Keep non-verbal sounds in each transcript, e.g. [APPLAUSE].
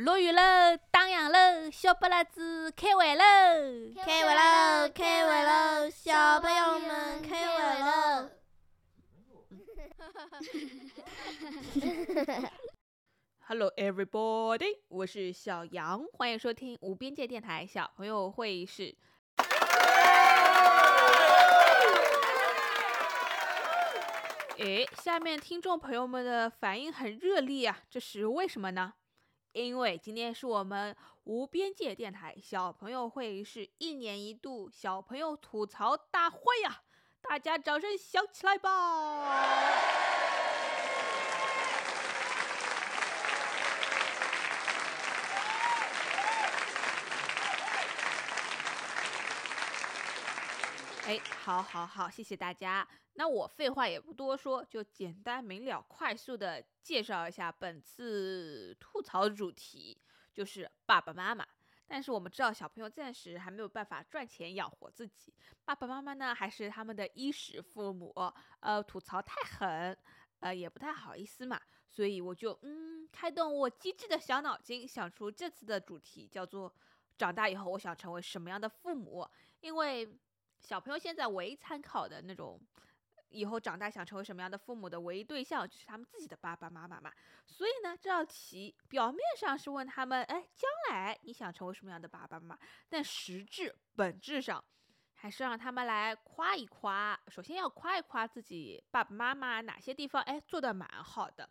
落雨喽，打烊喽，小不拉子开会喽！开会喽，开会喽，小朋友们开会喽！Hello everybody，我是小杨，欢迎收听无边界电台小朋友会议室。诶，下面听众朋友们的反应很热烈啊，这是为什么呢？因为今天是我们无边界电台小朋友会议室一年一度小朋友吐槽大会呀、大家掌声响起来吧！哎，好，好，好，谢谢大家。那我废话也不多说，就简单明了、快速的介绍一下本次吐槽主题，就是爸爸妈妈。但是我们知道，小朋友暂时还没有办法赚钱养活自己，爸爸妈妈呢还是他们的衣食父母，呃，吐槽太狠，呃，也不太好意思嘛，所以我就嗯，开动我机智的小脑筋，想出这次的主题，叫做长大以后我想成为什么样的父母，因为。小朋友现在唯一参考的那种，以后长大想成为什么样的父母的唯一对象，就是他们自己的爸爸妈妈嘛。所以呢，这道题表面上是问他们，哎，将来你想成为什么样的爸爸妈妈？但实质本质上，还是让他们来夸一夸。首先要夸一夸自己爸爸妈妈哪些地方，哎，做的蛮好的。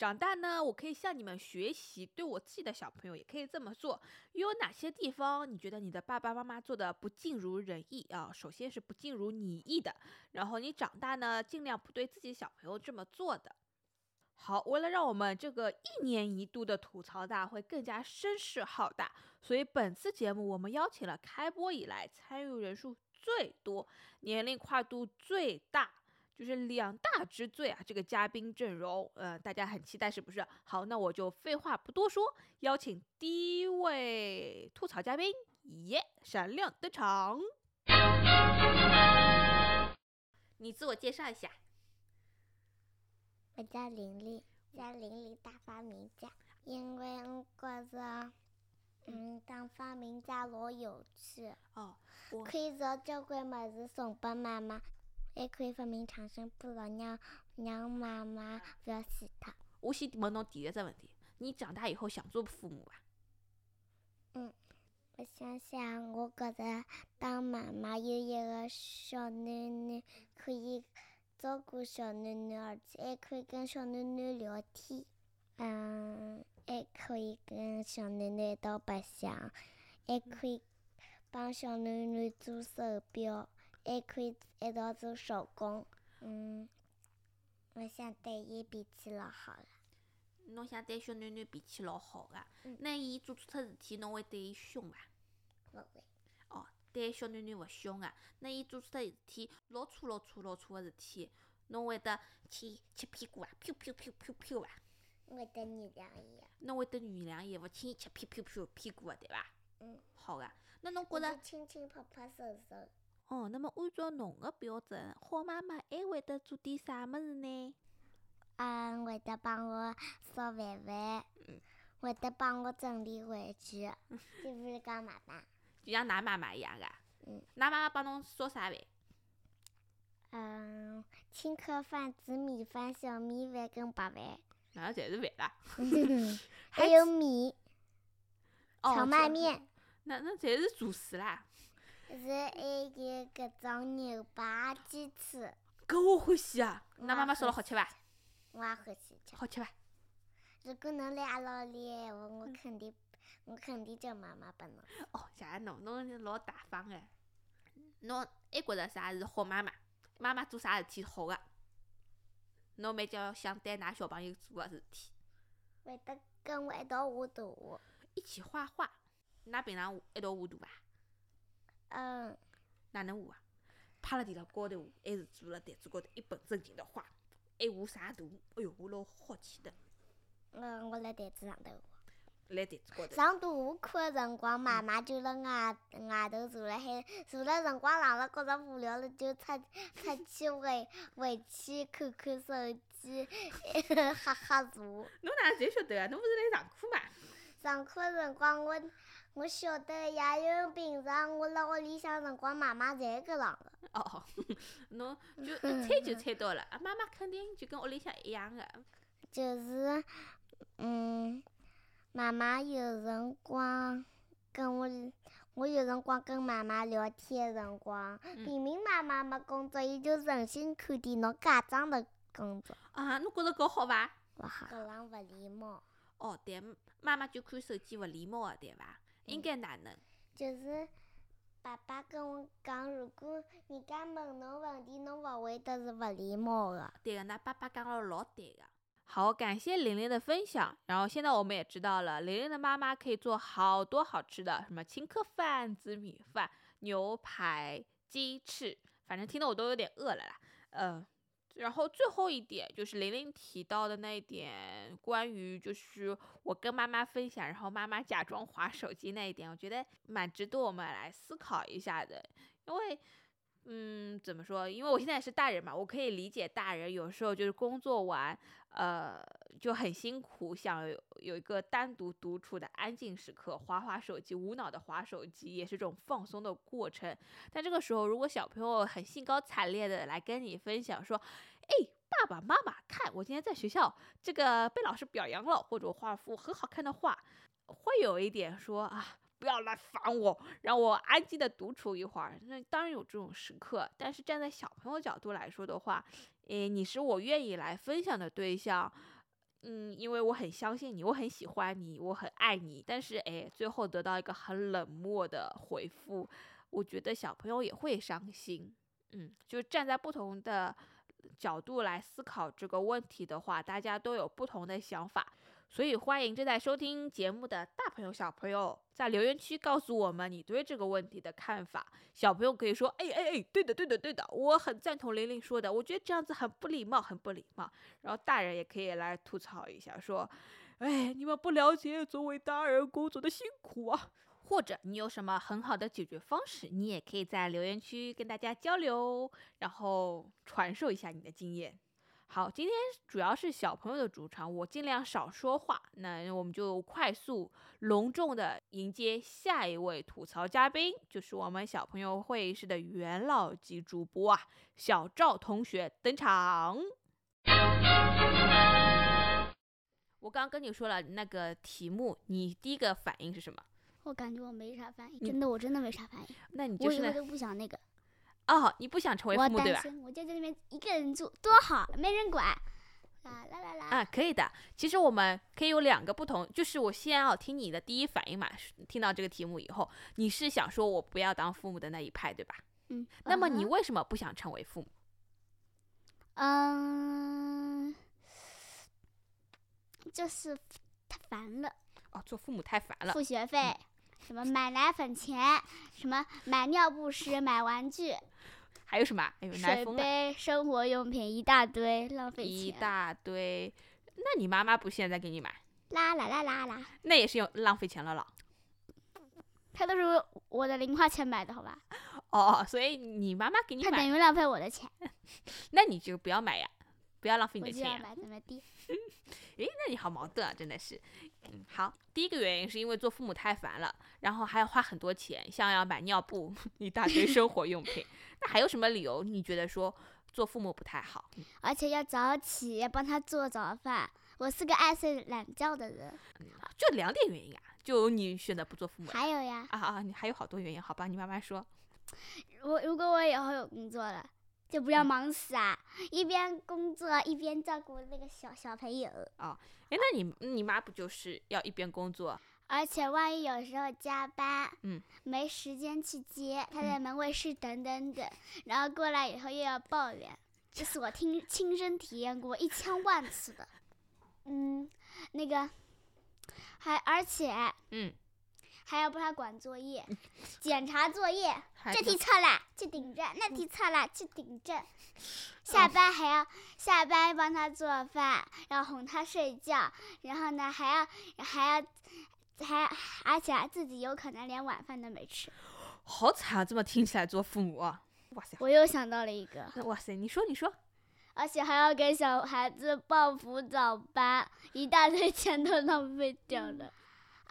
长大呢，我可以向你们学习，对我自己的小朋友也可以这么做。有哪些地方你觉得你的爸爸妈妈做的不尽如人意啊？首先是不尽如你意的，然后你长大呢，尽量不对自己小朋友这么做的。好，为了让我们这个一年一度的吐槽大会更加声势浩大，所以本次节目我们邀请了开播以来参与人数最多、年龄跨度最大。就是两大之最啊！这个嘉宾阵容，呃，大家很期待是不是？好，那我就废话不多说，邀请第一位吐槽嘉宾，耶，闪亮登场。你自我介绍一下。我叫玲玲，叫玲玲大发明家，因为我觉着，嗯，当发明家老有趣，哦，我可以找交关么子送给妈妈。还可以发明长生不老，让让妈妈不要死掉。我先问侬第一只问题：你长大以后想做父母伐？嗯，我想想，我觉着当妈妈有一个小囡囡，可以照顾小囡囡，而且还可以跟小囡囡聊天。嗯，还可以跟小囡囡一道白相，还可以帮小囡囡做手表。还可以一道做手工，嗯，我想对伊脾气老好了。侬想对小囡囡脾气老好个，嗯、那伊做错脱事体，侬会对伊凶伐？勿会。哦，对小囡囡勿凶个，那伊做错脱事体，老错老错老错个事体，侬会得去吃屁股啊？噗噗噗噗噗伐？会得原谅伊。侬会得原谅伊，勿轻易吃屁噗噗屁股个，对伐？嗯。好个，那侬觉着？亲亲拍拍手手。哦，那么按照侬个标准，好妈妈还会得做点啥物事呢？嗯，会得帮我烧饭饭，嗯，会得帮我整理玩具，[LAUGHS] 就不是讲妈妈，就像㑚妈妈一样个。嗯。㑚妈妈帮侬烧啥饭？嗯，青稞饭、紫米饭、小米饭跟白饭。哪能侪是饭啦？[LAUGHS] [LAUGHS] 还有米。哦。荞麦面。那那侪是主食啦。是还有搿种牛排、鸡翅。搿我欢喜啊！㑚妈妈烧了好吃伐？我也欢喜吃。好吃伐？如果侬来阿拉屋里闲话，我肯定，我肯定叫妈妈拨侬。哦，谢谢侬，侬老大方个。侬还觉着啥是好妈妈？妈妈做啥事体好个？侬每叫想对㑚小朋友做个事体。会得跟我一道画图。一起画画。㑚平常一道画图伐？嗯，哪能画啊？趴辣地上高头画，还是坐辣台子高头一本正经的画？还画啥图？哎哟，我老好奇的。嗯，我辣台子上头画。辣台子高头。上图画课个辰光，妈妈就辣外外头坐辣海，坐了辰光长了，觉着无聊了，就出出去回回去看看手机，[LAUGHS] 哈哈坐。[LAUGHS] 侬哪能侪晓得啊？侬勿是来上课嘛？上课辰光，我我晓得呀，因为平常我辣屋里向辰光，妈妈侪搿样个。哦，[LAUGHS] 侬就一猜就猜到了，[LAUGHS] 啊，妈妈肯定就跟屋里向一样个。就是，嗯，妈妈有辰光跟我，我有辰光跟妈妈聊天的辰光，嗯明明妈妈没工作，伊就存心看电脑假装的工作，啊，侬觉着搿好伐？勿好。搿样勿礼貌。哦，对，妈妈就看手机勿礼貌个，对伐？应该哪能？就是爸爸跟我讲，如果人家问侬问题，侬勿回答是勿礼貌的。对个，那爸爸讲了老对个。好，感谢玲玲的分享。然后现在我们也知道了，玲玲的妈妈可以做好多好吃的，什么青稞饭、紫米饭、牛排、鸡翅，反正听得我都有点饿了啦。呃，然后最后一点就是玲玲提到的那一点，关于就是我跟妈妈分享，然后妈妈假装划手机那一点，我觉得蛮值得我们来思考一下的，因为。嗯，怎么说？因为我现在是大人嘛，我可以理解大人有时候就是工作完，呃，就很辛苦，想有一个单独独处的安静时刻，划划手机，无脑的划手机，也是种放松的过程。但这个时候，如果小朋友很兴高采烈的来跟你分享说，哎，爸爸妈妈，看我今天在学校这个被老师表扬了，或者画幅很好看的画，会有一点说啊。不要来烦我，让我安静的独处一会儿。那当然有这种时刻，但是站在小朋友角度来说的话，诶，你是我愿意来分享的对象，嗯，因为我很相信你，我很喜欢你，我很爱你。但是，诶，最后得到一个很冷漠的回复，我觉得小朋友也会伤心。嗯，就站在不同的角度来思考这个问题的话，大家都有不同的想法。所以欢迎正在收听节目的大朋友、小朋友，在留言区告诉我们你对这个问题的看法。小朋友可以说：“哎哎哎，对的对的对的，我很赞同玲玲说的，我觉得这样子很不礼貌，很不礼貌。”然后大人也可以来吐槽一下，说：“哎，你们不了解作为大人工作的辛苦啊。”或者你有什么很好的解决方式，你也可以在留言区跟大家交流，然后传授一下你的经验。好，今天主要是小朋友的主场，我尽量少说话。那我们就快速隆重的迎接下一位吐槽嘉宾，就是我们小朋友会议室的元老级主播啊，小赵同学登场。我刚刚跟你说了那个题目，你第一个反应是什么？我感觉我没啥反应，真的，我真的没啥反应。那你就是我以后都不想那个，哦，你不想成为父母对吧？我就在那边一个人住，多好，没人管。啦啦啦啦。啊，可以的。其实我们可以有两个不同，就是我先要听你的第一反应嘛。听到这个题目以后，你是想说我不要当父母的那一派，对吧？嗯。那么你为什么不想成为父母？嗯，就是太烦了，哦，做父母太烦了。付学费，什么买奶粉钱，什么买尿不湿、买玩具、还有什么？哎呦，奶水疯了杯、生活用品一大堆，浪费钱。一大堆。那你妈妈不现在给你买，啦啦啦啦啦，那也是用浪费钱了了。他都是我的零花钱买的，好吧？哦，所以你妈妈给你他等，于浪费我的钱，[LAUGHS] 那你就不要买呀，不要浪费你的钱呀。就要买怎么地？[LAUGHS] 诶，那你好矛盾啊，真的是。嗯，好，第一个原因是因为做父母太烦了，然后还要花很多钱，像要买尿布 [LAUGHS] 一大堆生活用品。[LAUGHS] 那还有什么理由你觉得说做父母不太好？嗯而且要早起要帮他做早饭。我是个爱睡懒觉的人。就两点原因啊，就你选择不做父母还有呀，啊啊，你还有好多原因，好吧？你慢慢说。我如果我以后有工作了，就不要忙死啊，一边工作一边照顾那个小小朋友。哦，哎，那你你妈不就是要一边工作？而且万一有时候加班，嗯，没时间去接，她在门卫室等等等，然后过来以后又要抱怨，这是我听亲身体验过一千万次的。[LAUGHS] 嗯，那个，还而且嗯，还要帮他管作业，检查作业，这题错了去顶正，那题错了去顶正。下班还要下班帮他做饭，然后哄他睡觉，然后呢还要还要还而且还自己有可能连晚饭都没吃。好惨啊！这么听起来做父母啊，哇塞，我又想到了一个，哇塞，你说你说，而且还要给小孩子报辅导班，一大堆钱都浪费掉了。[LAUGHS]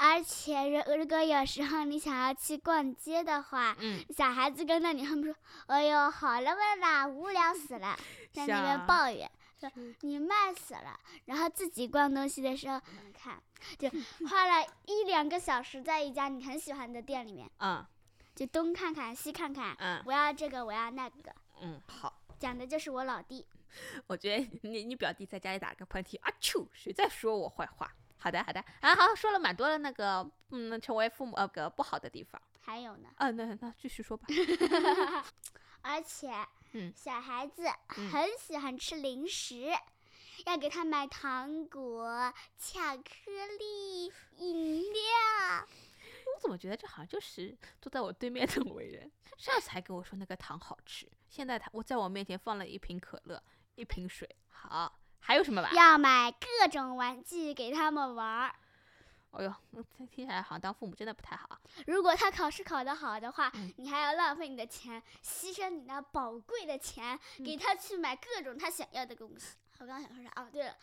而且如如果有时候你想要去逛街的话，嗯，小孩子跟着你，他们说：“哎呦，好了吧啦，无聊死了。[LAUGHS] ”在那边抱怨说：“你慢死了。”然后自己逛东西的时候，你看，就花了一两个小时在一家你很喜欢的店里面，嗯就东看看西看看，嗯我要这个，我要那个，嗯，好。讲的就是我老弟。[LAUGHS] 我觉得你你表弟在家里打个喷嚏，啊啾，谁在说我坏话？好的好的，啊好，说了蛮多的那个，嗯，成为父母呃个不好的地方。还有呢，啊，那那继续说吧。[LAUGHS] 而且，嗯小孩子嗯很喜欢吃零食，要给他买糖果、巧克力、饮料。我怎么觉得这好像就是坐在我对面的伟人，上次还跟我说那个糖好吃，现在他我在我面前放了一瓶可乐，一瓶水。好，还有什么玩？要买各种玩具给他们玩儿。哎呦，嗯听听起来好像当父母真的不太好啊。[LAUGHS] 如果他考试考得好的话，嗯你还要浪费你的钱，牺牲你那宝贵的钱，嗯给他去买各种他想要的东西。我刚刚想说啥？哦，对了，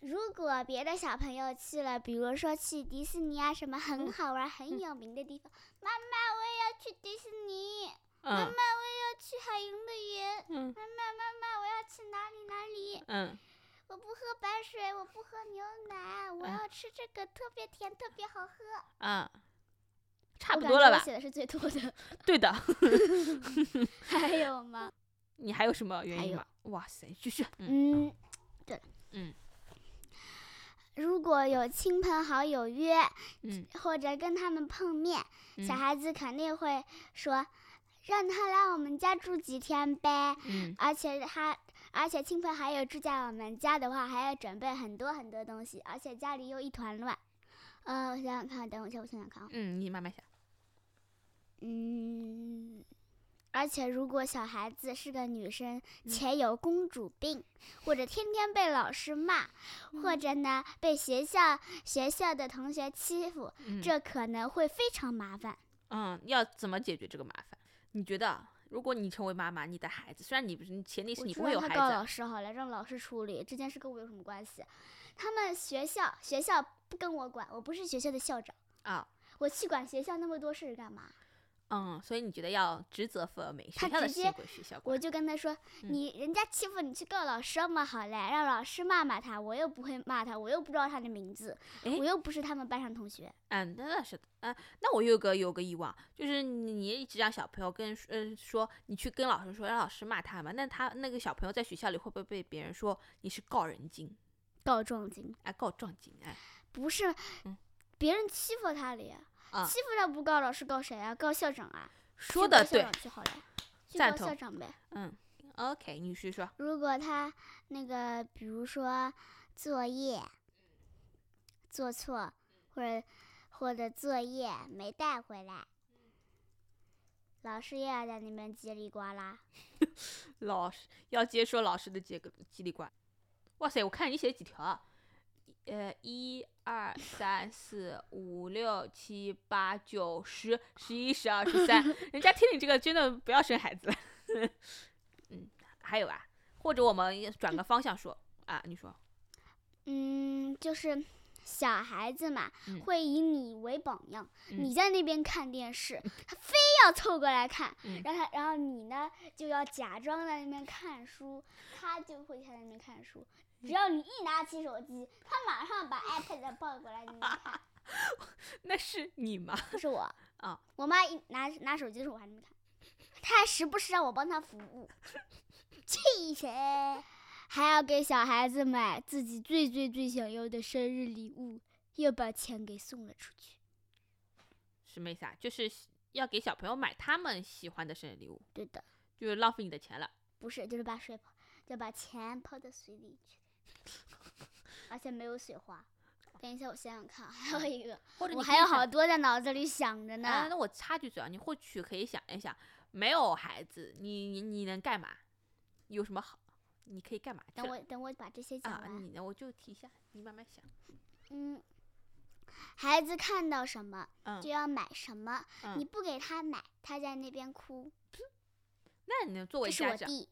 如果别的小朋友去了，比如说去迪士尼啊，什么很嗯好玩、很有名的地方，妈妈，我也要去迪士尼，妈妈，嗯我要去海洋乐园，嗯妈妈，妈妈，我要去哪里哪里？嗯，我不喝白水，我不喝牛奶，我嗯要吃这个，特别甜，特别好喝。嗯，差不多了吧？写的是最多的，[LAUGHS] 对的。[LAUGHS] 还有吗？你还有什么原因吗？哇塞，继续。嗯嗯，对，嗯如果有亲朋好友约，嗯或者跟他们碰面，小嗯孩子肯定会说，让他来我们家住几天呗。嗯而且他，而且亲朋好友住在我们家的话，还要准备很多很多东西，而且家里又一团乱。呃，我想想看，等我一下，我想想看啊。嗯，你慢慢想。嗯，而且如果小孩子是个女生，嗯且有公主病，或者天天被老师骂，或嗯者呢被学校学校的同学欺负，嗯这可能会非常麻烦。嗯，要怎么解决这个麻烦？你觉得，如果你成为妈妈，你的孩子，虽然你不是，前提是你不会有孩子，老师好了，让老师处理这件事跟我有什么关系？他们学校学校不跟我管，我不是学校的校长，啊，我去管学校那么多事儿干嘛？嗯，所以你觉得要职责分明，学他校的直接事归学校我。就跟他说，嗯你人家欺负你去告老师嘛，好嘞，让老师骂骂他，我又不会骂他，我又不知道他的名字，我又不是他们班上同学。嗯，那那是的，嗯，那我有个有个疑问啊，就是你你一直让小朋友跟嗯说，你去跟老师说，让老师骂他嘛，那他那个小朋友在学校里会不会被别人说你是告人精，告状精哎，告状精，哎，不是嗯，别人欺负他了呀，啊欺负他不告老师告谁啊？告校长啊？说的对去告校，长去好了，去告赞同校长呗。嗯，OK，你去说，如果他那个，比如说作业做错，或者或者作业没带回来，老师又要在那边叽里呱啦。[LAUGHS] 老师要接受老师的这个叽里呱，哇塞，我看你写几条啊？呃，一二三四五六七八九十十一十二十三，[LAUGHS] 人家听你这个真的不要生孩子了。[LAUGHS] 嗯，还有啊，或者我们转个方向说啊，你说，嗯，就是小孩子嘛，嗯会以你为榜样。嗯你在那边看电视，他非要凑过来看，嗯然后他，然后你呢就要假装在那边看书，他就会在那边看书。只要你一拿起手机，他马上把 [LAUGHS] iPad 抱过来那边看。[LAUGHS] 那是你吗？[LAUGHS] 不是我啊，我妈一拿拿手机的时候我还没看，她还时不时让我帮她服务，气谁？还要给小孩子买自己最最最想要的生日礼物，又把钱给送了出去。什么意思啊？就是要给小朋友买他们喜欢的生日礼物，对的，就是浪费你的钱了。不是，就是把水泡，就把钱泡到水里去，[LAUGHS] 而且没有水花。等一下，我想想看，还有一个，或者我还有好多在脑子里想着呢。啊，那我插句嘴啊，你或许可以想一想，没有孩子，你你你能干嘛？有什么好？你可以干嘛？等我等我把这些讲啊，完。你呢？我就提一下，你慢慢想。嗯，孩子看到什么嗯就要买什么，你嗯，不给他买，他在那边哭。那你作为家长，我弟，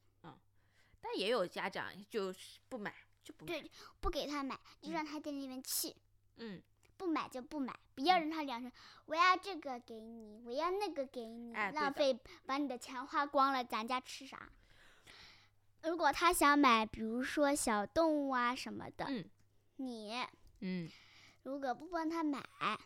但也有家长就是不买就不。对，不给他买，就嗯。让他在那边气，嗯，不买就不买，不要让他两声，我要这个给你，我要那个给你，哎浪费把你的钱花光了，咱家吃啥？如果他想买，比如说小动物啊什么的，嗯。你嗯如果不帮他买，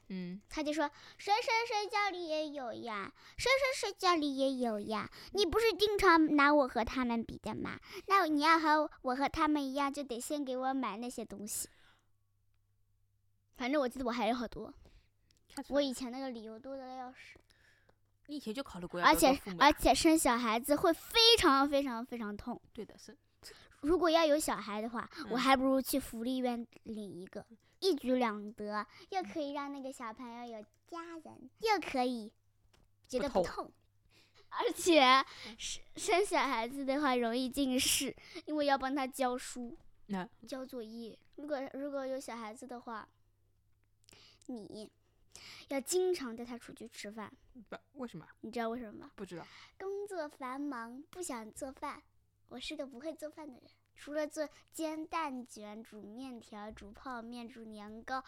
嗯，他就说谁谁谁家里也有呀，谁谁谁家里也有呀。你不是经常拿我和他们比的吗？那你要和我和他们一样，就得先给我买那些东西。反正我记得我还有好多，我以前那个理由多的要死，你以前就考虑过要而且而且生小孩子会非常非常非常痛。对的是，如果要有小孩的话，我嗯还不如去福利院领一个，一举两得，又可以让那个小朋友有家人，又可以觉得不痛。而且生生小孩子的话容易近视，因为要帮他教书、那交作业。如果如果有小孩子的话，你要经常带他出去吃饭，不为什么你知道为什么吗？不知道？工作繁忙，不想做饭。我是个不会做饭的人，除了做煎蛋卷、煮面条、煮泡面、煮年糕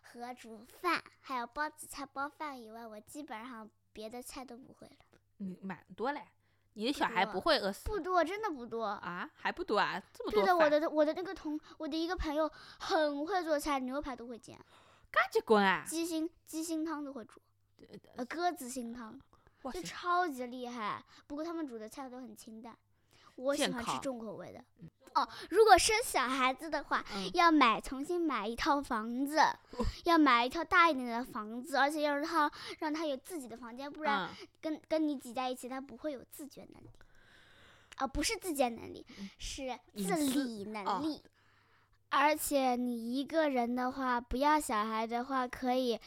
和煮饭，还有包紫菜、包饭以外，我基本上别的菜都不会了。你蛮多嘞，你的小孩不会饿死不多，真的不多。啊？还不多啊？这么多对的，我，的我的那个同我的一个朋友很会做菜，牛排都会煎，嘎结棍啊！鸡心鸡心汤都会煮，呃，鸽子心汤就，超级厉害。不过他们煮的菜都很清淡，我喜欢吃重口味的。哦，如果生小孩子的话，嗯要买重新买一套房子，[LAUGHS] 要买一套大一点的房子，而且要让他让他有自己的房间，不然嗯跟跟你挤在一起，他不会有自觉能力。啊、不是自觉能力，嗯是自理能哦力。而且你一个人的话，不要小孩的话，可以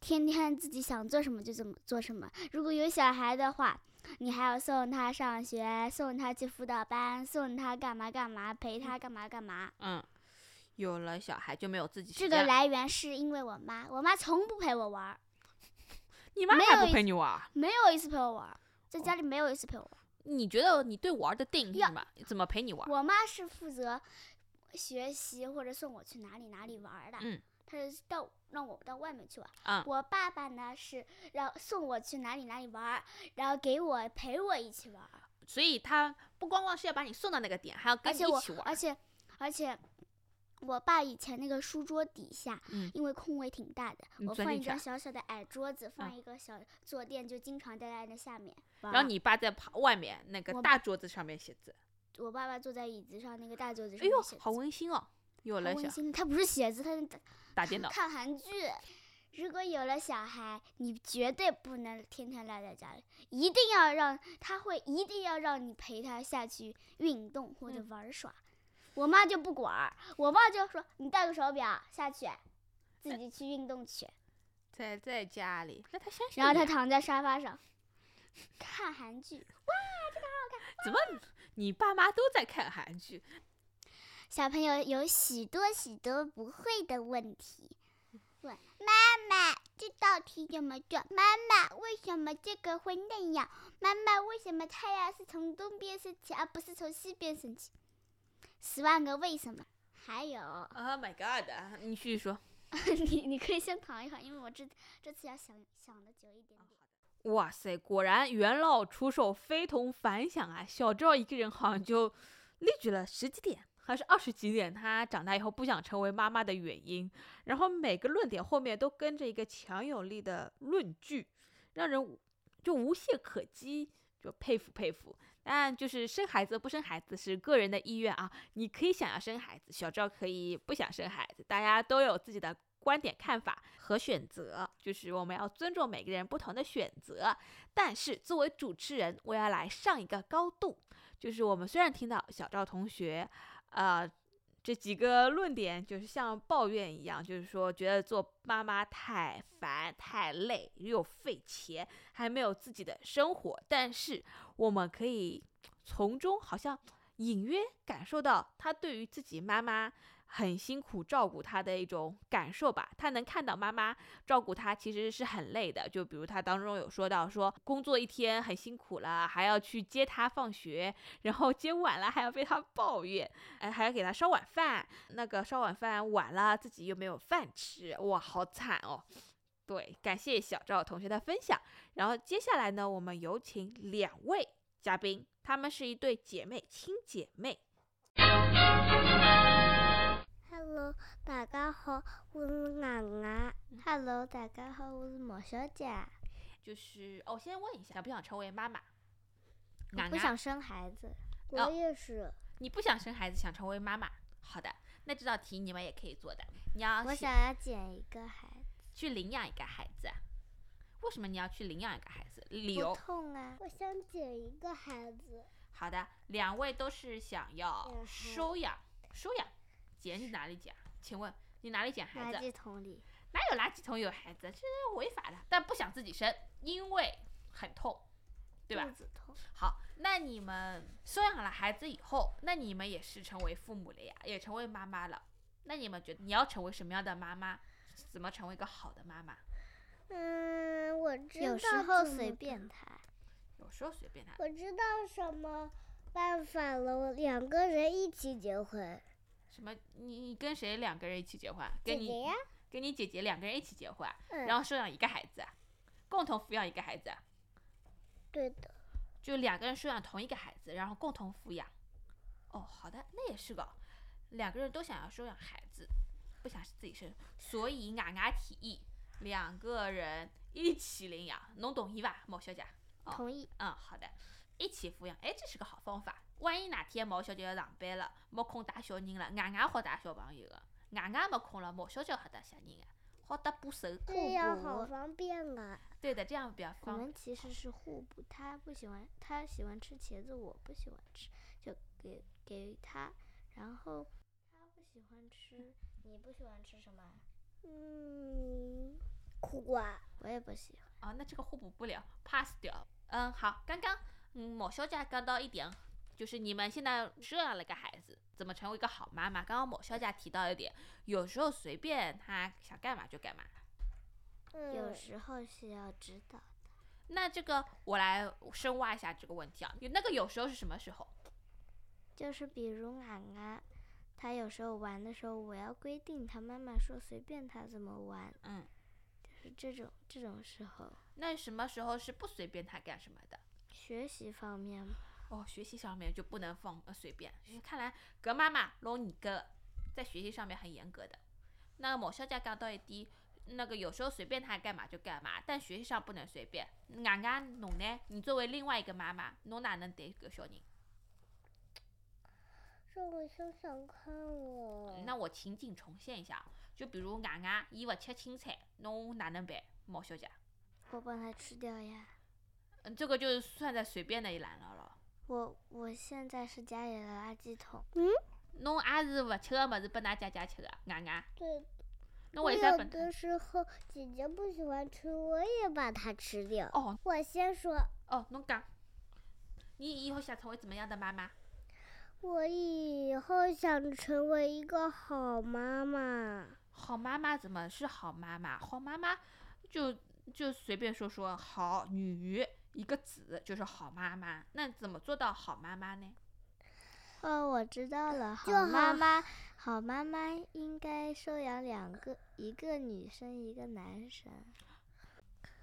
天天自己想做什么就怎么做什么。如果有小孩的话，你还要送他上学，送他去辅导班，送他干嘛干嘛，陪他干嘛干嘛。嗯，有了小孩就没有自己这。个来源是因为我妈，我妈从不陪我玩儿，你妈还不陪你玩？没有一次陪我玩，在家里没有一次陪我玩儿。你觉得你对玩儿的定义什么？怎么陪你玩？我妈是负责学习或者送我去哪里哪里玩的，嗯，她是到让我到外面去玩。啊我爸爸呢是让送我去哪里哪里玩，然后给我陪我一起玩，所以他不光光是要把你送到那个点，还要跟你一起玩儿。而且而且。我爸以前那个书桌底下，嗯因为空位挺大的，我放一张小小的矮桌子，放嗯一个小坐垫，就经常待在那下面。然后你爸在旁外面那个大桌子上面写字。我爸爸坐在椅子上，那个大桌子上哎呦面写，字好温馨哦！有了。他不是写字，他是打电脑，看韩剧。如果有了小孩，你绝对不能天天赖在家里，一定要让他会，一定要让你陪他下去运动或者嗯玩耍。我妈就不管儿，我爸就说你带个手表下去，自己去运动去。在在家里，那他相信然后他躺在沙发上看韩剧。哇，这个好好看 [LAUGHS] 怎么？你爸妈都在看韩剧，小朋友有许多许多不会的问题，问妈妈这道题怎么做？妈妈为什么这个会那样？妈妈为什么太阳是从东边升起，而不是从西边升起？十万个为什么？还有，Oh my god！你继续说。[LAUGHS] 你你可以先躺一会儿，因为我这这次要想想的久一点点。哇塞，果然元老出手非同凡响啊！小赵一个人好像就列举了十几点，还是二十几点，他长大以后不想成为妈妈的原因。然后每个论点后面都跟着一个强有力的论据，让人就无懈可击，就佩服佩服。但就是生孩子不生孩子是个人的意愿啊，你可以想要生孩子，小赵可以不想生孩子，大家都有自己的观点、看法和选择，就是我们要尊重每个人不同的选择。但是作为主持人，我要来上一个高度，就是我们虽然听到小赵同学，呃。这几个论点就是像抱怨一样，就是说觉得做妈妈太烦、太累，又费钱，还没有自己的生活。但是我们可以从中好像隐约感受到他对于自己妈妈很辛苦照顾他的一种感受吧。他能看到妈妈照顾他其实是很累的，就比如他当中有说到说工作一天很辛苦了，还要去接他放学，然后接晚了还要被他抱怨，哎，还要给他烧晚饭，那个烧晚饭晚了自己又没有饭吃，哇，好惨哦。对，感谢小赵同学的分享。然后接下来呢，我们有请两位嘉宾，她们是一对姐妹，亲姐妹。Hello，大家好，我是俺俺。Hello，大家好，我是毛小姐。就是哦，先问一下，想不想成为妈妈？我不想生孩子，哦我也是。你不想生孩子，想成为妈妈。好的，那这道题你们也可以做的。你要我想要捡一个孩子，去领养一个孩子，为什么你要去领养一个孩子？理不由？痛啊。我想捡一个孩子。好的，两位都是想要养收养，收养。捡是哪里捡？请问你哪里捡孩子垃？圾桶里，哪有垃圾桶有孩子？这是违法的。但不想自己生，因为很痛，对吧肚？子痛。好，那你们收养了孩子以后，那你们也是成为父母了呀，也成为妈妈了。那你们觉得你要成为什么样的妈妈？怎么成为一个好的妈妈？嗯，我知道有时候随便他。有时候随便他。我知道什么办法了，两个人一起结婚。什么？你你跟谁两个人一起结婚？跟你姐姐呀，跟你姐姐两个人一起结婚，嗯，然后收养一个孩子，共同抚养一个孩子，对的，就两个人收养同一个孩子，然后共同抚养。哦，好的，那也是个，两个人都想要收养孩子，不想自己生，所以俺俺提议两个人一起领养，侬同意吧，毛小姐？哦同意。嗯，好的，一起抚养，哎，这是个好方法。万一哪天毛小姐要上班了，没空带小人了，俺俺好带小朋友的，俺俺没空了，毛小姐好带小人的，好搭把手。这样补好方便啊。对的，这样比较方我们其实是互补，他不喜欢，他喜欢吃茄子，我不喜欢吃，就给给他，然后他不喜欢吃，你不喜欢吃什么？嗯，苦瓜。我也不喜欢。啊，那这个互补不了，pass 掉。嗯，好，刚刚嗯某小姐讲到一点，就是你们现在收养了个孩子，怎么成为一个好妈妈？刚刚某小姐提到一点，有时候随便他想干嘛就干嘛。有嗯时候是要指导。那这个我来深挖一下这个问题啊，有那个有时候是什么时候？就是比如俺俺，他有时候玩的时候，我要规定他妈妈说随便他怎么玩，嗯，就是这种这种时候，那什么时候是不随便他干什么的？学习方面嘛哦，学习上面就不能放呃随便。看来搿妈妈老严格，在学习上面很严格的。那毛小姐讲到一点，那个有时候随便她干嘛就干嘛，但学习上不能随便。俺俺侬呢？你作为另外一个妈妈，侬哪能对搿小人？让我想想看哦。那我情景重现一下，就比如俺俺伊勿吃青菜，侬哪能办？毛小姐，我帮他吃掉呀。嗯，这个就是算在随便的一栏了咯。我我现在是家里的垃圾桶，嗯侬也是勿吃个物事拨㑚姐姐吃个，俺俺，对，侬我有？的时候姐姐不喜欢吃，我也把它吃掉。哦我先说，哦，侬讲，你以后想成为怎么样的妈妈？我以后想成为一个好妈妈。好妈妈怎么是好妈妈？好妈妈就就随便说说好女一个子就是好妈妈。那怎么做到好妈妈呢？哦，我知道了，好妈妈，好妈妈应该收养两个，一个女生，一个男生。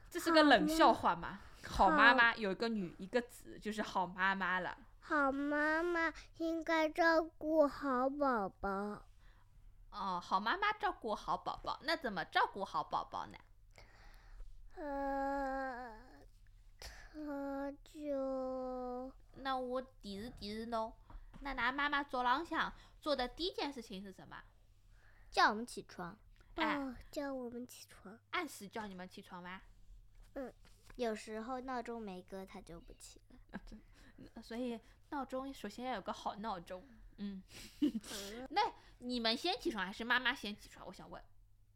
这是个冷笑话吗？好妈妈有一个女一个子就是好妈妈了。好妈妈应该照顾好宝宝。哦，好妈妈照顾好宝宝，那怎么照顾好宝宝呢？呃，他就那我提示提示侬，那㑚妈妈早浪向做的第一件事情是什么？叫我们起床，哎哦叫我们起床。按时叫你们起床吗？嗯有时候闹钟没搁，他就不起了。[LAUGHS] 呃所以闹钟首先要有个好闹钟。嗯，[LAUGHS] 那你们先起床还是妈妈先起床？我想问。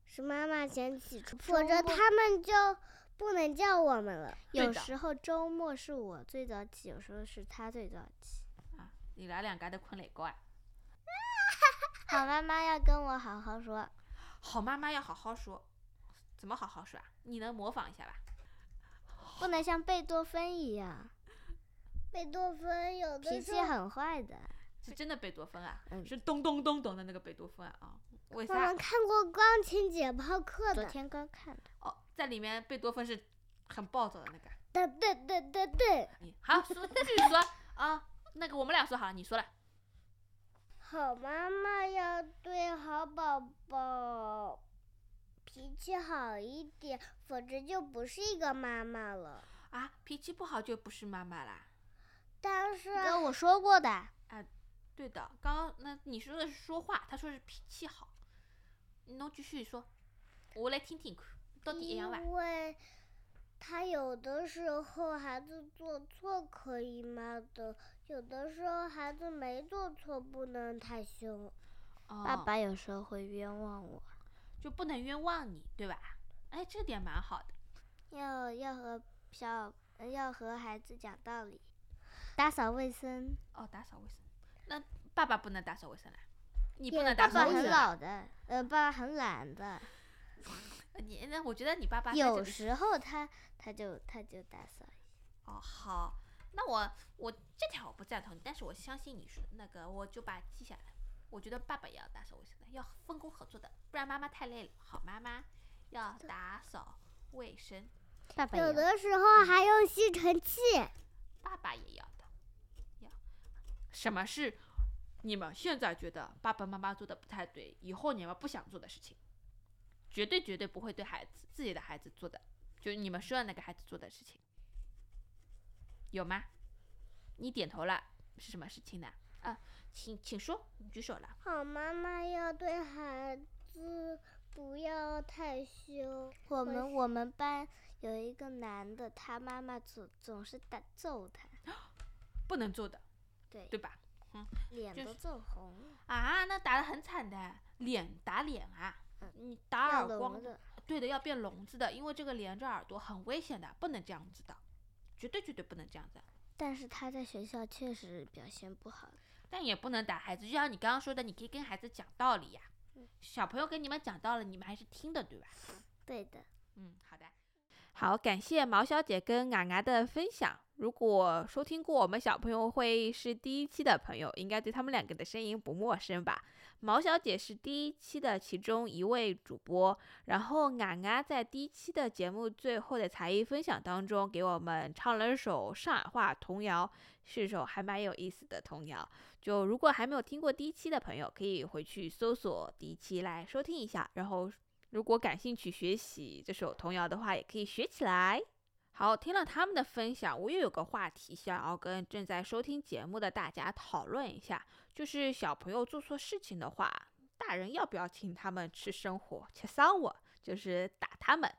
是妈妈先起床，否则他们就不能叫我们了。有时候周末是我最早起，有时候是他最早起。你拉两家头困懒觉啊？[LAUGHS] 好妈妈要跟我好好说。好妈妈要好好说，怎么好好说啊？你能模仿一下吧？不能像贝多芬一样，[LAUGHS] 贝多芬有的脾气很坏的。是真的贝多芬啊？嗯是咚咚咚咚的那个贝多芬啊？我们？看过钢琴解剖课的，昨天刚看的。哦，在里面贝多芬是很暴躁的那个。对对对对对，你好，说继续说啊。那个我们俩说好了，你说了。好妈妈要对好宝宝脾气好一点，否则就不是一个妈妈了。啊，脾气不好就不是妈妈啦。但是跟我说过的，啊对的，刚刚那你说的是说话，他说是脾气好。你侬继续说，我来听听看，到底一样伐？因为他有的时候孩子做错可以骂的，有的时候孩子没做错不能太凶。哦、爸爸有时候会冤枉我，就不能冤枉你，对吧？哎，这点蛮好的。要要和小呃要和孩子讲道理，打扫卫生。哦，打扫卫生，那爸爸不能打扫卫生啦？你不能爸爸很打扫卫生。老的，呃，爸爸很懒的，呃你那我觉得你爸爸有时候他他就他就打扫。哦好，那我我这条我不赞同，但是我相信你说那个，我就把它记下来。我觉得爸爸也要打扫卫生的，要分工合作的，不然妈妈太累了。好妈妈要打扫卫生，爸爸有的时候还用吸尘器。爸爸也要的，要。什么是你们现在觉得爸爸妈妈做的不太对，以后你们不想做的事情，绝对绝对不会对孩子自己的孩子做的，就是你们说的那个孩子做的事情，有吗？你点头了，是什么事情呢？啊，请请说，你举手了。好妈妈要对孩子不要太凶。我们我们班有一个男的，他妈妈总总是打揍他，[GASPS] 不能做的，对，对吧？脸都就是揍红了，啊，那打得很惨的，脸打脸啊，嗯你打耳光的。对的，要变聋子的，因为这个连着耳朵很危险的，不能这样子的，绝对绝对不能这样子。但是他在学校确实表现不好。但也不能打孩子，就像你刚刚说的，你可以跟孩子讲道理呀。小朋友跟你们讲道理，你们还是听的，对吧？对的，嗯，好的。好，感谢毛小姐跟俺俺的分享。如果收听过我们小朋友会议室第一期的朋友，应该对他们两个的声音不陌生吧？毛小姐是第一期的其中一位主播，然后俺俺在第一期的节目最后的才艺分享当中，给我们唱了一首上海话童谣，是首还蛮有意思的童谣。就如果还没有听过第一期的朋友，可以回去搜索第一期来收听一下，然后如果感兴趣学习这首童谣的话，也可以学起来。好，听了他们的分享，我又有个话题想要跟正在收听节目的大家讨论一下，就是小朋友做错事情的话，大人要不要请他们吃生活、吃生活，就是打他们。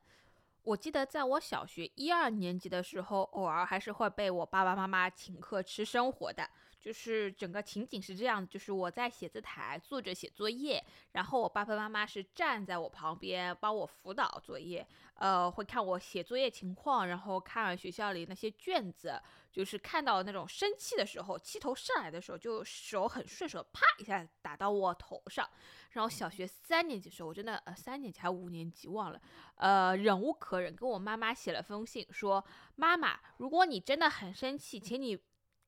我记得在我小学一二年级的时候，偶尔还是会被我爸爸妈妈请客吃生活的。就是整个情景是这样，就是我在写字台坐着写作业，然后我爸爸妈妈是站在我旁边帮我辅导作业，呃，会看我写作业情况，然后看学校里那些卷子，就是看到那种生气的时候，气头上来的时候，就手很顺手，啪一下打到我头上。然后小学三年级的时候，我真的呃三年级还五年级忘了，呃忍无可忍，跟我妈妈写了封信说，妈妈，如果你真的很生气，请你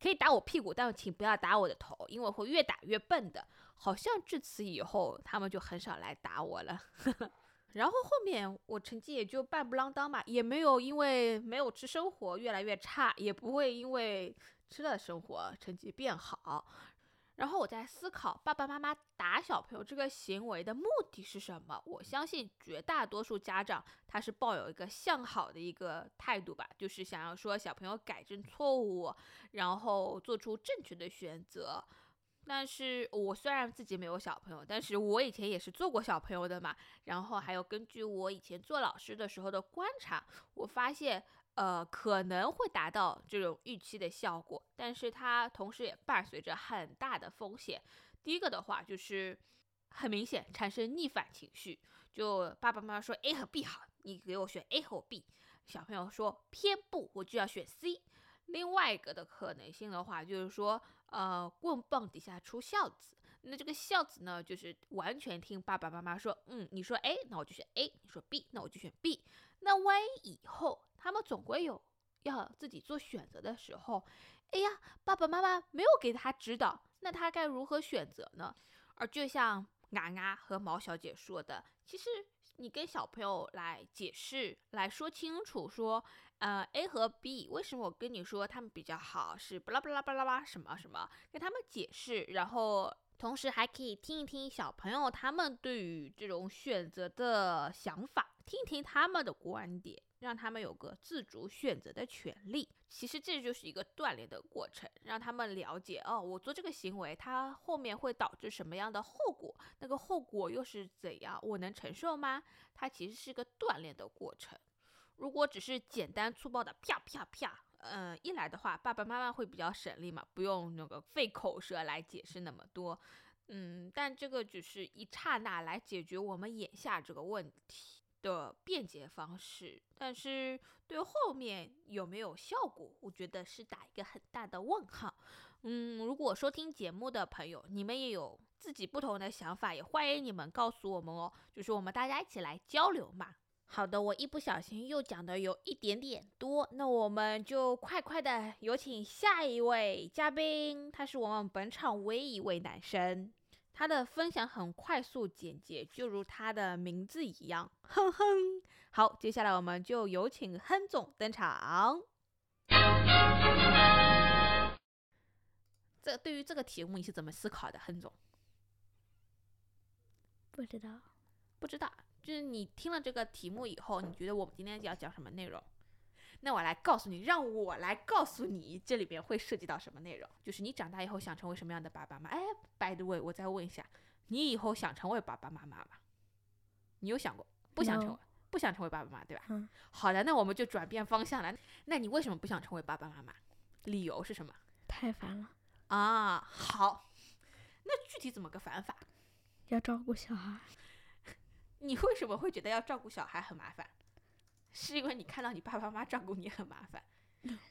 可以打我屁股，但请不要打我的头，因为会越打越笨的。好像至此以后，他们就很少来打我了。[LAUGHS] 然后后面我成绩也就半不啷当吧，也没有因为没有吃生活越来越差，也不会因为吃了生活成绩变好。然后我在思考，爸爸妈妈打小朋友这个行为的目的是什么？我相信绝大多数家长他是抱有一个向好的一个态度吧，就是想要说小朋友改正错误，然后做出正确的选择。但是我虽然自己没有小朋友，但是我以前也是做过小朋友的嘛。然后还有根据我以前做老师的时候的观察，我发现，呃，可能会达到这种预期的效果，但是它同时也伴随着很大的风险。第一个的话就是很明显产生逆反情绪，就爸爸妈妈说 A 和 B 好，你给我选 A 和 B，小朋友说偏不，我就要选 C。另外一个的可能性的话，就是说，呃，棍棒底下出孝子。那这个孝子呢，就是完全听爸爸妈妈说，嗯，你说 A，那我就选 A；你说 B，那我就选 B。那万一以后他们总归有要自己做选择的时候，哎呀，爸爸妈妈没有给他指导，那他该如何选择呢？而就像嘎嘎和毛小姐说的，其实你跟小朋友来解释，来说清楚，说，呃，A 和 B 为什么我跟你说他们比较好，是巴拉巴拉巴拉巴什么什么，跟他们解释，然后。同时还可以听一听小朋友他们对于这种选择的想法，听听他们的观点，让他们有个自主选择的权利。其实这就是一个锻炼的过程，让他们了解哦，我做这个行为，它后面会导致什么样的后果？那个后果又是怎样？我能承受吗？它其实是个锻炼的过程。如果只是简单粗暴的啪啪啪。嗯，一来的话，爸爸妈妈会比较省力嘛，不用那个费口舌来解释那么多。嗯，但这个只是一刹那来解决我们眼下这个问题的便捷方式，但是对后面有没有效果，我觉得是打一个很大的问号。嗯，如果收听节目的朋友，你们也有自己不同的想法，也欢迎你们告诉我们哦，就是我们大家一起来交流嘛。好的，我一不小心又讲的有一点点多，那我们就快快的有请下一位嘉宾，他是我们本场唯一一位男生，他的分享很快速简洁，就如他的名字一样，哼哼。好，接下来我们就有请亨总登场。这对于这个题目你是怎么思考的，亨总？不知道，不知道。就是你听了这个题目以后，你觉得我们今天要讲什么内容？那我来告诉你，让我来告诉你，这里边会涉及到什么内容？就是你长大以后想成为什么样的爸爸妈妈？哎，by the way，我再问一下，你以后想成为爸爸妈妈吗？你有想过？不想成为，不想成为爸爸妈妈，对吧？嗯。好的，那我们就转变方向了。那你为什么不想成为爸爸妈妈？理由是什么？太烦了。啊，好。那具体怎么个烦法？要照顾小孩。你为什么会觉得要照顾小孩很麻烦？是因为你看到你爸爸妈妈照顾你很麻烦。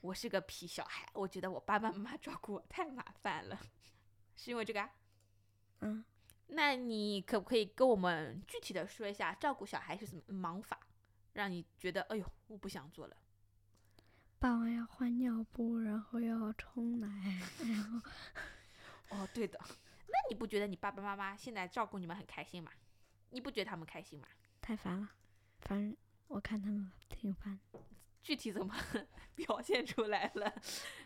我是个皮小孩，我觉得我爸爸妈妈照顾我太麻烦了，[LAUGHS] 是因为这个？啊嗯。那你可不可以跟我们具体的说一下照顾小孩是什么忙法，让你觉得哎呦我不想做了？爸妈要换尿布，然后要冲奶，然后……哦，对的。那你不觉得你爸爸妈妈现在照顾你们很开心吗？你不觉得他们开心吗？太烦了，反正我看他们挺烦。具体怎么 [LAUGHS] 表现出来了？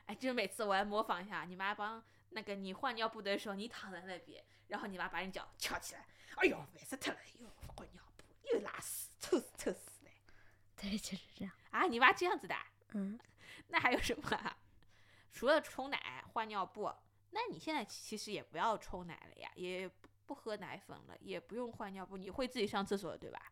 哎，就是每次我要模仿一下，你妈帮那个你换尿布的时候，你躺在那边，然后你妈把你脚翘起来，哎呦，烦死他了，又换尿布，又拉屎，臭死臭死嘞。[LAUGHS] 对，就是这样。啊，你妈这样子的？嗯。[LAUGHS] 那还有什么？除了冲奶、换尿布，那你现在其实也不要冲奶了呀，也。不喝奶粉了，也不用换尿布，你会自己上厕所对吧？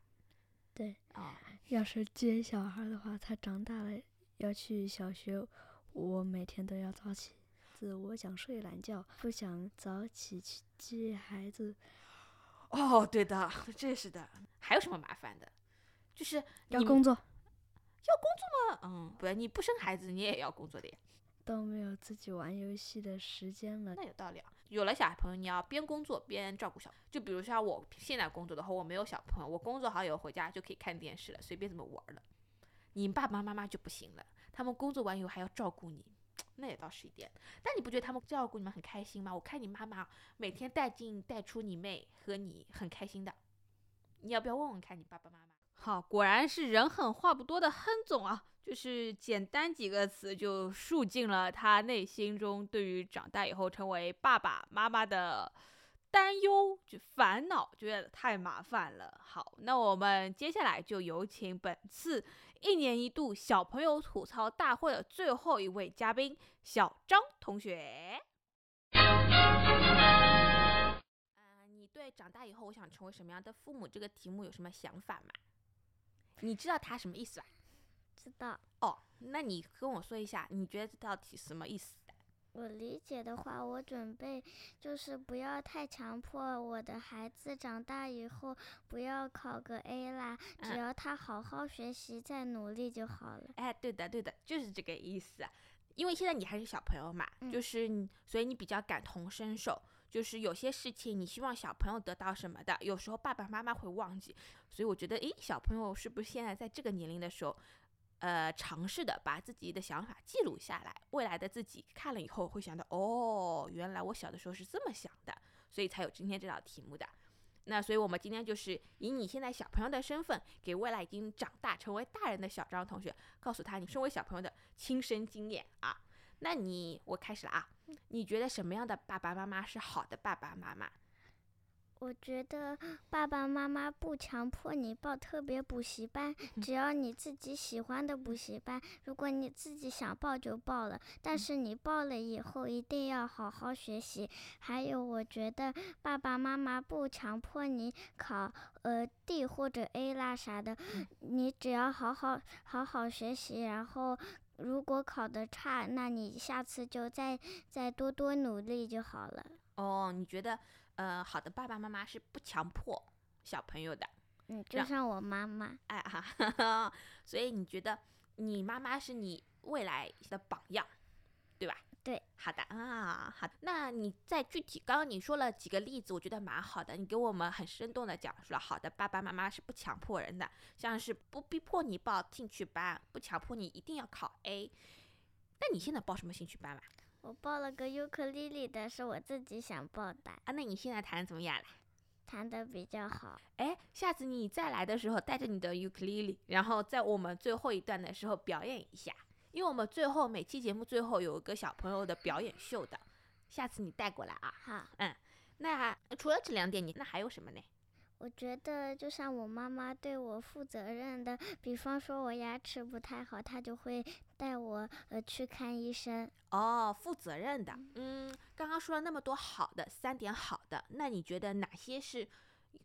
对啊。要是接小孩的话，他长大了要去小学，我每天都要早起。子我想睡懒觉，不想早起去接孩子。哦，对的，[LAUGHS] 这是的。还有什么麻烦的？就是要工作。要工作吗？嗯，不，你不生孩子，你也要工作的呀。都没有自己玩游戏的时间了。那有道理啊。有了小朋友，你要边工作边照顾小。就比如像我现在工作的话，我没有小朋友，我工作好以后回家就可以看电视了，随便怎么玩了。你爸爸妈妈就不行了，他们工作完以后还要照顾你，[TSK] 那也倒是一点。但你不觉得他们照顾你们很开心吗？我看你妈妈每天带进带出你妹和你很开心的。你要不要问问看你爸爸妈妈？好，果然是人狠话不多的亨总啊。就是简单几个词就述尽了他内心中对于长大以后成为爸爸妈妈的担忧，就烦恼，觉得太麻烦了。好，那我们接下来就有请本次一年一度小朋友吐槽大会的最后一位嘉宾小张同学。嗯，你对长大以后我想成为什么样的父母这个题目有什么想法吗？你知道他什么意思吧？知道哦，那你跟我说一下，你觉得这道题什么意思？我理解的话，我准备就是不要太强迫我的孩子长大以后不要考个 A 啦，只要他好好学习再努力就好了。哎，对的对的，就是这个意思。因为现在你还是小朋友嘛，嗯就是你，所以你比较感同身受。就是有些事情你希望小朋友得到什么的，有时候爸爸妈妈会忘记，所以我觉得，诶，小朋友是不是现在在这个年龄的时候，呃，尝试的把自己的想法记录下来，未来的自己看了以后会想到，哦，原来我小的时候是这么想的，所以才有今天这道题目的。那所以我们今天就是以你现在小朋友的身份，给未来已经长大成为大人的小张同学，告诉他你身为小朋友的亲身经验啊。那你我开始了啊，你觉得什么样的爸爸妈妈是好的爸爸妈妈？我觉得爸爸妈妈不强迫你报特别补习班，只要你自己喜欢的补习班，如果你自己想报就报了。但是你报了以后一定要好好学习。还有，我觉得爸爸妈妈不强迫你考呃 D 或者 A 啦啥的，你只要好好好好学习，然后。如果考得差，那你下次就再再多多努力就好了。哦，你觉得呃，好的爸爸妈妈是不强迫小朋友的，嗯，就像我妈妈。哎哈，[LAUGHS] 所以你觉得你妈妈是你未来的榜样，对吧？对，好的啊，好。那你在具体，刚刚你说了几个例子，我觉得蛮好的，你给我们很生动的讲述了好的爸爸妈妈是不强迫人的，像是不逼迫你报兴趣班，不强迫你一定要考 A。那你现在报什么兴趣班嘛？我报了个尤克里里的，是我自己想报的，啊，那你现在弹的怎么样了？弹的比较好。哎，下次你再来的时候，带着你的尤克里里，然后在我们最后一段的时候表演一下，因为我们最后每期节目最后有一个小朋友的表演秀的，下次你带过来啊。好，嗯那除了这两点，你那还有什么呢？我觉得就像我妈妈对我负责任的，比方说我牙齿不太好，她就会带我呃去看医生。哦，负责任的。嗯，刚刚说了那么多好的，三点好的，那你觉得哪些是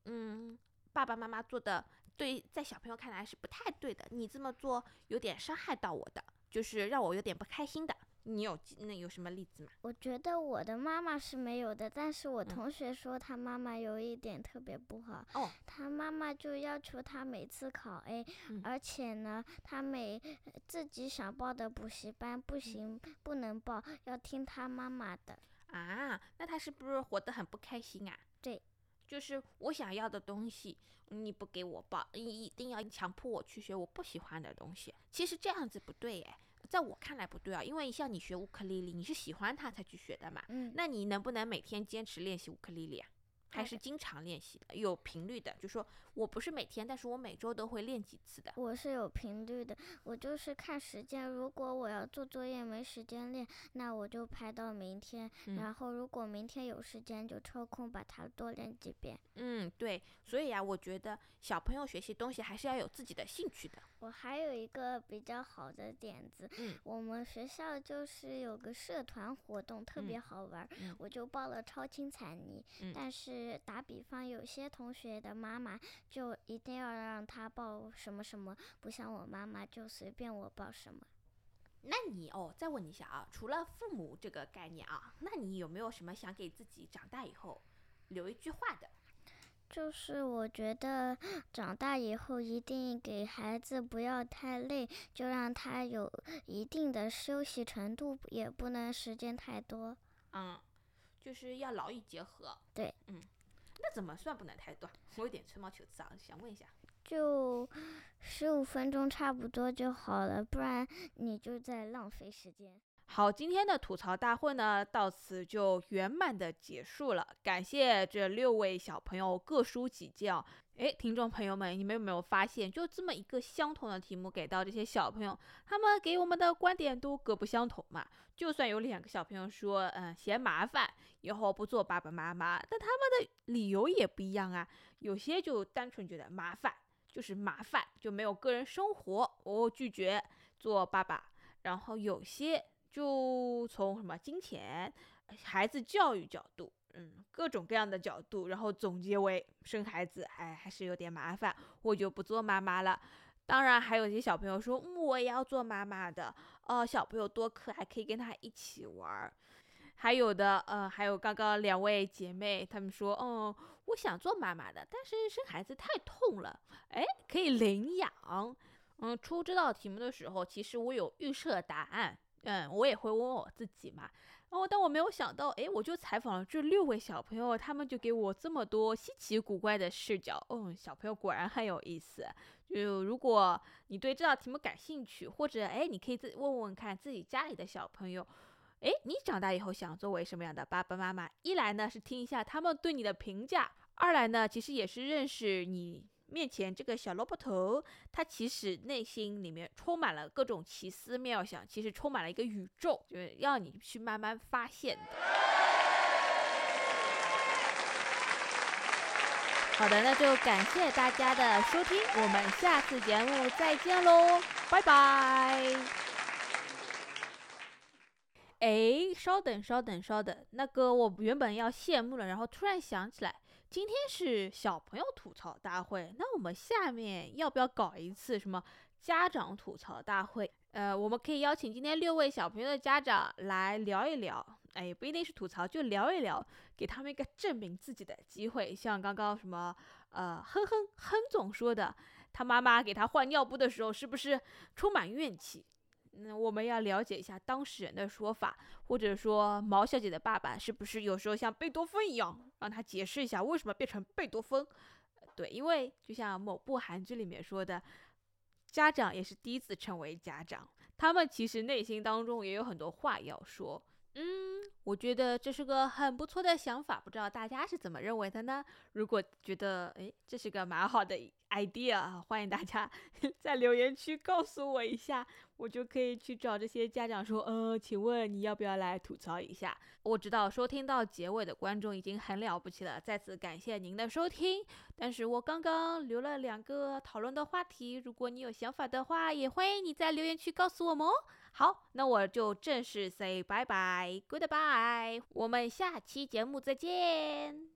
嗯爸爸妈妈做的对，在小朋友看来是不太对的？你这么做有点伤害到我的，就是让我有点不开心的。你有那有什么例子吗？我觉得我的妈妈是没有的，但是我嗯同学说他妈妈有一点特别不好。哦，他妈妈就要求他每次考 A，、嗯而且呢，他每自己想报的补习班不行，不能报，要听他妈妈的。啊，那他是不是活得很不开心啊？对，就是我想要的东西你不给我报，你一定要强迫我去学我不喜欢的东西。其实这样子不对哎，在我看来不对啊，因为像你学乌克丽丽，你是喜欢它才去学的嘛。嗯，那你能不能每天坚持练习乌克丽丽啊？还是经常练习的，有频率的？就说我不是每天，但是我每周都会练几次的。我是有频率的，我就是看时间。如果我要做作业没时间练，那我就排到明天。嗯然后如果明天有时间，就抽空把它多练几遍。嗯，对，所以啊，我觉得小朋友学习东西还是要有自己的兴趣的。我还有一个比较好的点子，嗯我们学校就是有个社团活动，特别嗯好玩我就报了超轻彩泥。嗯但是打比方，有些同学的妈妈就一定要让他报什么什么，不像我妈妈就随便我报什么。那你哦，再问一下啊，除了父母这个概念啊，那你有没有什么想给自己长大以后留一句话的？就是我觉得长大以后一定给孩子不要太累，就让他有一定的休息程度，也不能时间太多。嗯，就是要劳逸结合。对，嗯，那怎么算不能太短？[LAUGHS] 我有点吹毛求疵啊，想问一下。就十五分钟差不多就好了，不然你就在浪费时间。好，今天的吐槽大会呢，到此就圆满的结束了。感谢这六位小朋友各抒己见哦。诶，听众朋友们，你们有没有发现，就这么一个相同的题目给到这些小朋友，他们给我们的观点都各不相同嘛？就算有两个小朋友说，嗯，嫌麻烦，以后不做爸爸妈妈，但他们的理由也不一样啊。有些就单纯觉得麻烦，就是麻烦，就没有个人生活，我拒绝做爸爸。然后有些就从什么金钱、孩子教育角度，嗯，各种各样的角度，然后总结为生孩子，哎，还是有点麻烦，我就不做妈妈了。当然，还有一些小朋友说，嗯，我也要做妈妈的。哦，小朋友多可爱，可以跟他一起玩儿。还有的，呃，还有刚刚两位姐妹，她们说，嗯，我想做妈妈的，但是生孩子太痛了，哎，可以领养。嗯，出这道题目的时候，其实我有预设答案，嗯，我也会问我自己嘛。然后，但我没有想到，哎，我就采访了这六位小朋友，他们就给我这么多稀奇古怪的视角。嗯，小朋友果然很有意思。就如果你对这道题目感兴趣，或者哎，你可以自问问看自己家里的小朋友，哎，你长大以后想作为什么样的爸爸妈妈？一来呢是听一下他们对你的评价，二来呢其实也是认识你。面前这个小萝卜头，他其实内心里面充满了各种奇思妙想，其实充满了一个宇宙，就是要你去慢慢发现的。好的，那就感谢大家的收听，我们下次节目再见喽，拜拜。哎，稍等，稍等，稍等，那个我原本要谢幕了，然后突然想起来。今天是小朋友吐槽大会，那我们下面要不要搞一次什么家长吐槽大会？呃，我们可以邀请今天六位小朋友的家长来聊一聊，哎，不一定是吐槽，就聊一聊，给他们一个证明自己的机会。像刚刚什么，呃，哼哼哼总说的，他妈妈给他换尿布的时候，是不是充满怨气？那我们要了解一下当事人的说法，或者说毛小姐的爸爸是不是有时候像贝多芬一样，让他解释一下为什么变成贝多芬？对，因为就像某部韩剧里面说的，家长也是第一次成为家长，他们其实内心当中也有很多话要说。嗯，我觉得这是个很不错的想法，不知道大家是怎么认为的呢？如果觉得诶这是个蛮好的 idea，欢迎大家 [LAUGHS] 在留言区告诉我一下，我就可以去找这些家长说，呃，请问你要不要来吐槽一下？我知道收听到结尾的观众已经很了不起了，再次感谢您的收听。但是我刚刚留了两个讨论的话题，如果你有想法的话，也欢迎你在留言区告诉我们哦。好，那我就正式 say 拜拜，goodbye，我们下期节目再见。